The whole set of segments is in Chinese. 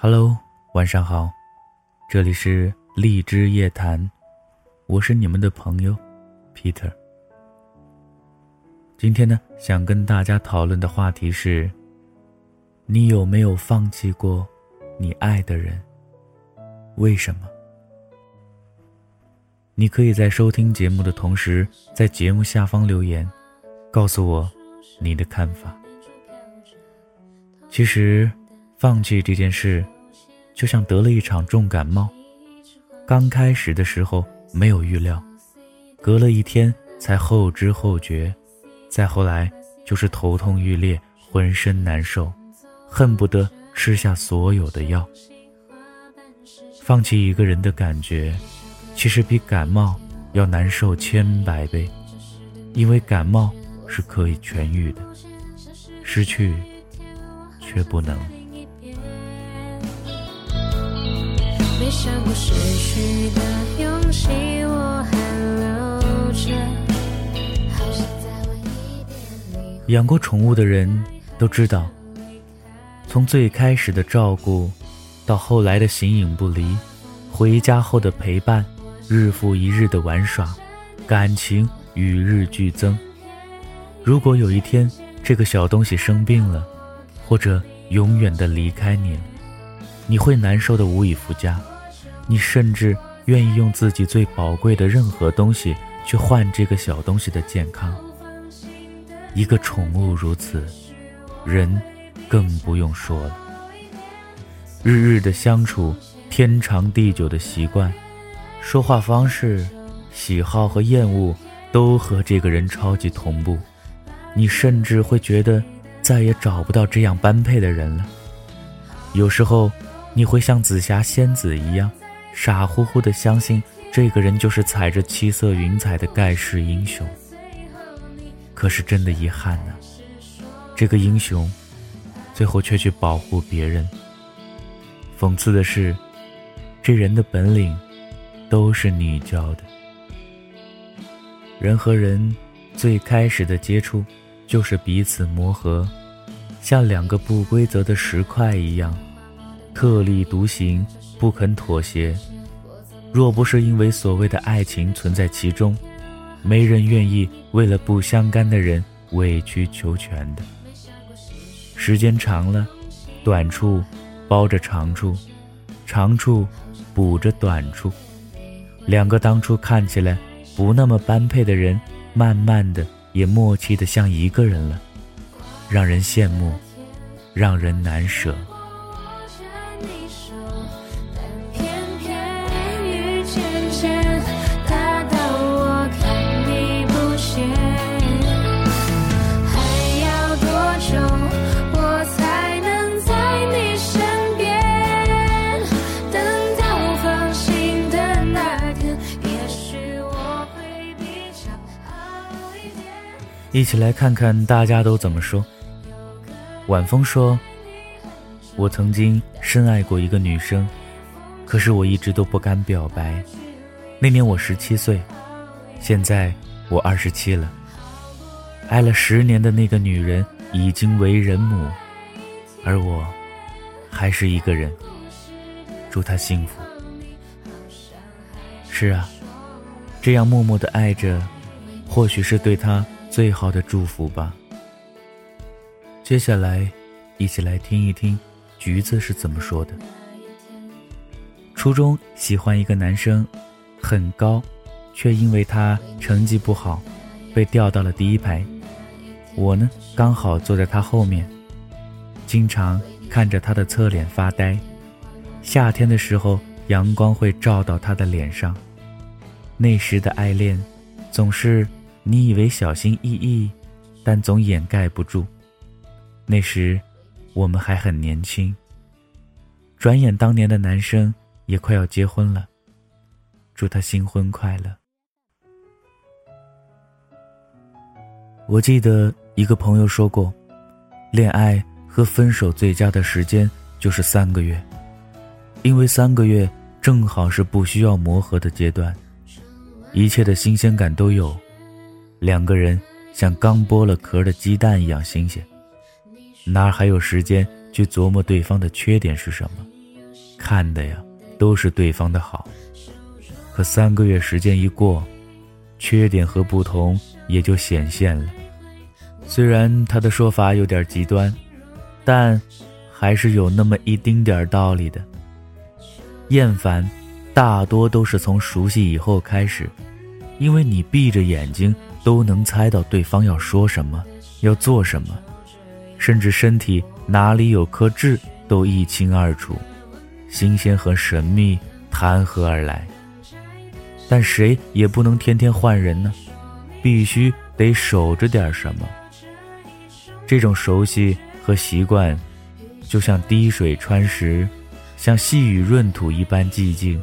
Hello，晚上好，这里是荔枝夜谈，我是你们的朋友 Peter。今天呢，想跟大家讨论的话题是：你有没有放弃过你爱的人？为什么？你可以在收听节目的同时，在节目下方留言，告诉我你的看法。其实。放弃这件事，就像得了一场重感冒。刚开始的时候没有预料，隔了一天才后知后觉，再后来就是头痛欲裂，浑身难受，恨不得吃下所有的药。放弃一个人的感觉，其实比感冒要难受千百倍，因为感冒是可以痊愈的，失去却不能。想过失去的勇气我还留着。养过宠物的人都知道，从最开始的照顾，到后来的形影不离，回家后的陪伴，日复一日的玩耍，感情与日俱增。如果有一天这个小东西生病了，或者永远的离开你了，你会难受的无以复加。你甚至愿意用自己最宝贵的任何东西去换这个小东西的健康。一个宠物如此，人更不用说了。日日的相处，天长地久的习惯，说话方式、喜好和厌恶都和这个人超级同步。你甚至会觉得再也找不到这样般配的人了。有时候，你会像紫霞仙子一样。傻乎乎的相信这个人就是踩着七色云彩的盖世英雄。可是真的遗憾呢，这个英雄，最后却去保护别人。讽刺的是，这人的本领，都是你教的。人和人最开始的接触，就是彼此磨合，像两个不规则的石块一样，特立独行。不肯妥协，若不是因为所谓的爱情存在其中，没人愿意为了不相干的人委曲求全的。时间长了，短处包着长处，长处补着短处，两个当初看起来不那么般配的人，慢慢的也默契的像一个人了，让人羡慕，让人难舍。一起来看看大家都怎么说。晚风说：“我曾经深爱过一个女生，可是我一直都不敢表白。那年我十七岁，现在我二十七了。爱了十年的那个女人已经为人母，而我还是一个人。祝她幸福。是啊，这样默默的爱着，或许是对她。”最好的祝福吧。接下来，一起来听一听橘子是怎么说的。初中喜欢一个男生，很高，却因为他成绩不好，被调到了第一排。我呢，刚好坐在他后面，经常看着他的侧脸发呆。夏天的时候，阳光会照到他的脸上。那时的爱恋，总是。你以为小心翼翼，但总掩盖不住。那时，我们还很年轻。转眼当年的男生也快要结婚了，祝他新婚快乐。我记得一个朋友说过，恋爱和分手最佳的时间就是三个月，因为三个月正好是不需要磨合的阶段，一切的新鲜感都有。两个人像刚剥了壳的鸡蛋一样新鲜，哪还有时间去琢磨对方的缺点是什么？看的呀都是对方的好。可三个月时间一过，缺点和不同也就显现了。虽然他的说法有点极端，但还是有那么一丁点道理的。厌烦，大多都是从熟悉以后开始，因为你闭着眼睛都能猜到对方要说什么，要做什么，甚至身体哪里有颗痣都一清二楚，新鲜和神秘谈何而来？但谁也不能天天换人呢，必须得守着点什么。这种熟悉和习惯，就像滴水穿石。像细雨润土一般寂静，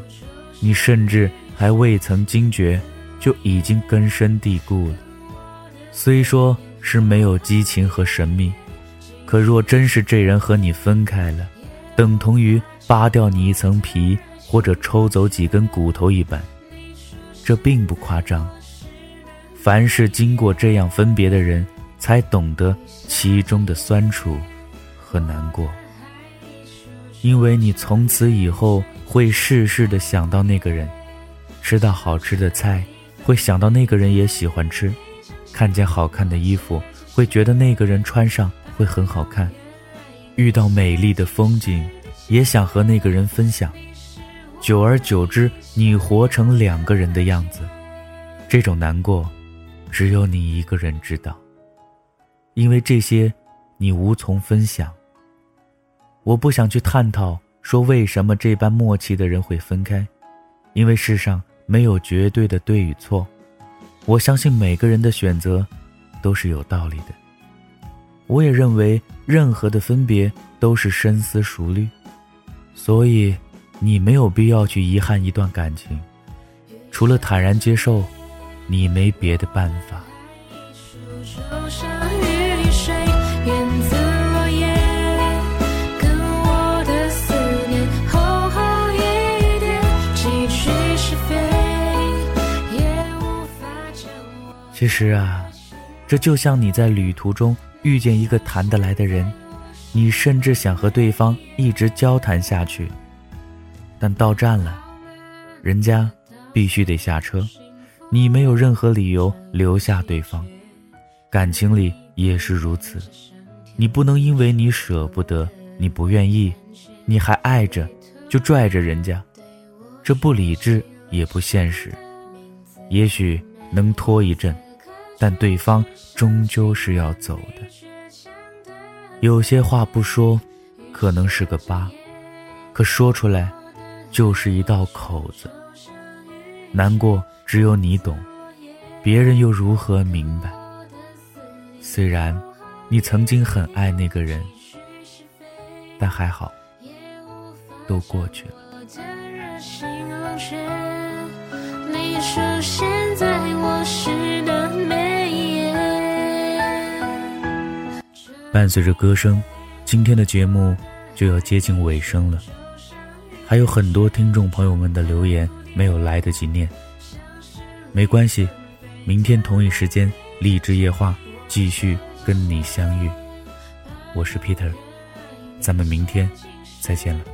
你甚至还未曾惊觉，就已经根深蒂固了。虽说是没有激情和神秘，可若真是这人和你分开了，等同于扒掉你一层皮或者抽走几根骨头一般。这并不夸张。凡是经过这样分别的人，才懂得其中的酸楚和难过。因为你从此以后会事事的想到那个人，吃到好吃的菜，会想到那个人也喜欢吃；看见好看的衣服，会觉得那个人穿上会很好看；遇到美丽的风景，也想和那个人分享。久而久之，你活成两个人的样子，这种难过，只有你一个人知道。因为这些，你无从分享。我不想去探讨说为什么这般默契的人会分开，因为世上没有绝对的对与错。我相信每个人的选择都是有道理的。我也认为任何的分别都是深思熟虑，所以你没有必要去遗憾一段感情，除了坦然接受，你没别的办法。其实啊，这就像你在旅途中遇见一个谈得来的人，你甚至想和对方一直交谈下去，但到站了，人家必须得下车，你没有任何理由留下对方。感情里也是如此，你不能因为你舍不得，你不愿意，你还爱着，就拽着人家，这不理智也不现实。也许能拖一阵。但对方终究是要走的。有些话不说，可能是个疤，可说出来，就是一道口子。难过只有你懂，别人又如何明白？虽然你曾经很爱那个人，但还好，都过去了。你出现在我伴随着歌声，今天的节目就要接近尾声了。还有很多听众朋友们的留言没有来得及念，没关系，明天同一时间，励志夜话继续跟你相遇。我是 Peter，咱们明天再见了。